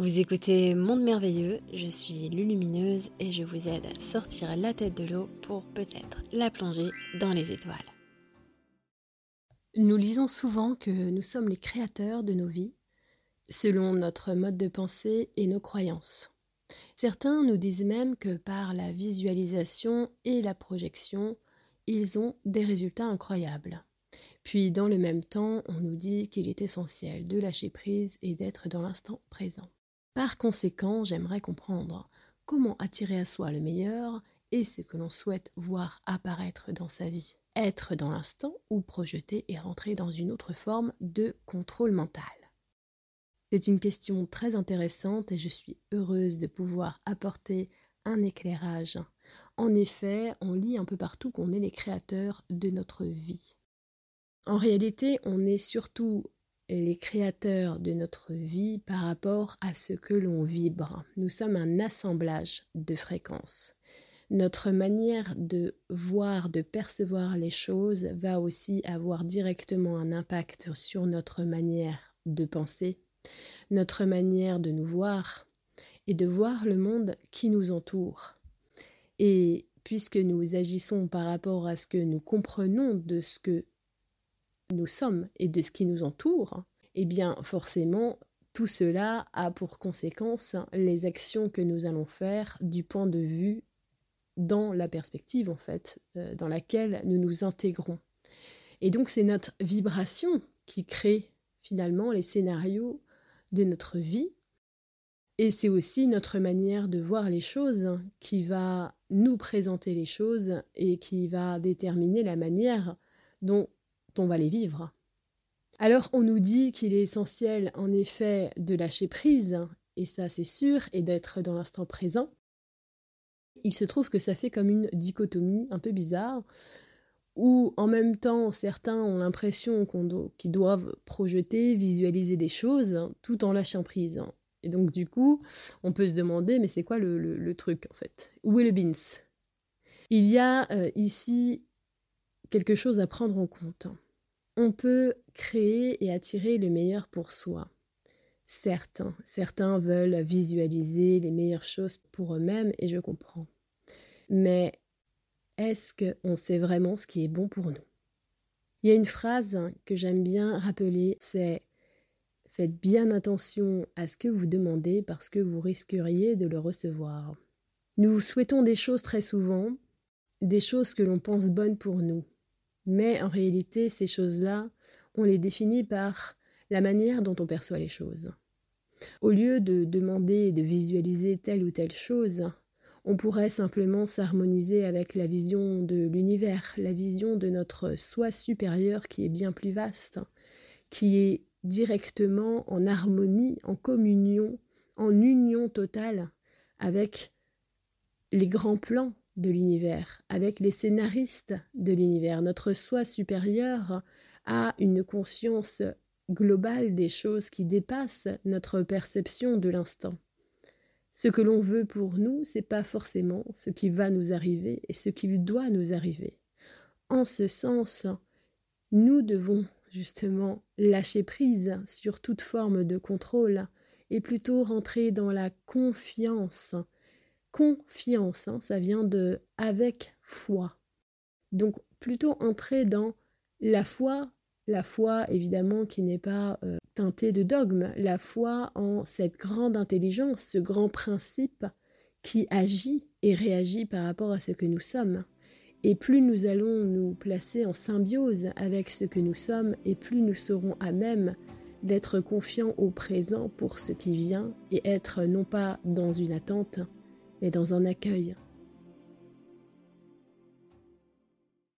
Vous écoutez Monde Merveilleux, je suis Lulumineuse et je vous aide à sortir la tête de l'eau pour peut-être la plonger dans les étoiles. Nous lisons souvent que nous sommes les créateurs de nos vies, selon notre mode de pensée et nos croyances. Certains nous disent même que par la visualisation et la projection, ils ont des résultats incroyables. Puis dans le même temps, on nous dit qu'il est essentiel de lâcher prise et d'être dans l'instant présent. Par conséquent, j'aimerais comprendre comment attirer à soi le meilleur et ce que l'on souhaite voir apparaître dans sa vie. Être dans l'instant ou projeter et rentrer dans une autre forme de contrôle mental. C'est une question très intéressante et je suis heureuse de pouvoir apporter un éclairage. En effet, on lit un peu partout qu'on est les créateurs de notre vie. En réalité, on est surtout les créateurs de notre vie par rapport à ce que l'on vibre. Nous sommes un assemblage de fréquences. Notre manière de voir, de percevoir les choses va aussi avoir directement un impact sur notre manière de penser, notre manière de nous voir et de voir le monde qui nous entoure. Et puisque nous agissons par rapport à ce que nous comprenons de ce que nous sommes et de ce qui nous entoure, eh bien forcément, tout cela a pour conséquence les actions que nous allons faire du point de vue dans la perspective en fait euh, dans laquelle nous nous intégrons. Et donc c'est notre vibration qui crée finalement les scénarios de notre vie. Et c'est aussi notre manière de voir les choses qui va nous présenter les choses et qui va déterminer la manière dont on va les vivre. Alors on nous dit qu'il est essentiel en effet de lâcher prise, et ça c'est sûr, et d'être dans l'instant présent. Il se trouve que ça fait comme une dichotomie un peu bizarre, où en même temps certains ont l'impression qu'ils doivent projeter, visualiser des choses, tout en lâchant prise. Et donc du coup, on peut se demander, mais c'est quoi le, truc en fait? Où est le bins? Il y a euh, ici quelque chose à prendre en compte on peut créer et attirer le meilleur pour soi. Certains, certains veulent visualiser les meilleures choses pour eux-mêmes et je comprends. Mais est-ce qu'on sait vraiment ce qui est bon pour nous? Il y a une phrase que j'aime bien rappeler, c'est Faites bien attention à ce que vous demandez parce que vous risqueriez de le recevoir. Nous souhaitons des choses très souvent, des choses que l'on pense bonnes pour nous, mais en réalité, ces choses-là, on les définit par la manière dont on perçoit les choses. Au lieu de demander et de visualiser telle ou telle chose, on pourrait simplement s'harmoniser avec la vision de l'univers, la vision de notre soi supérieur qui est bien plus vaste, qui est directement en harmonie, en communion, en union totale avec les grands plans de l'univers, avec les scénaristes de l'univers. Notre soi supérieur a une conscience globale des choses qui dépassent notre perception de l'instant. Ce que l'on veut pour nous, c'est pas forcément ce qui va nous arriver et ce qui doit nous arriver. En ce sens, nous devons justement lâcher prise sur toute forme de contrôle et plutôt rentrer dans la confiance confiance, hein, ça vient de avec foi. Donc plutôt entrer dans la foi, la foi évidemment qui n'est pas euh, teintée de dogme, la foi en cette grande intelligence, ce grand principe qui agit et réagit par rapport à ce que nous sommes. Et plus nous allons nous placer en symbiose avec ce que nous sommes, et plus nous serons à même d'être confiants au présent pour ce qui vient et être non pas dans une attente, mais dans un accueil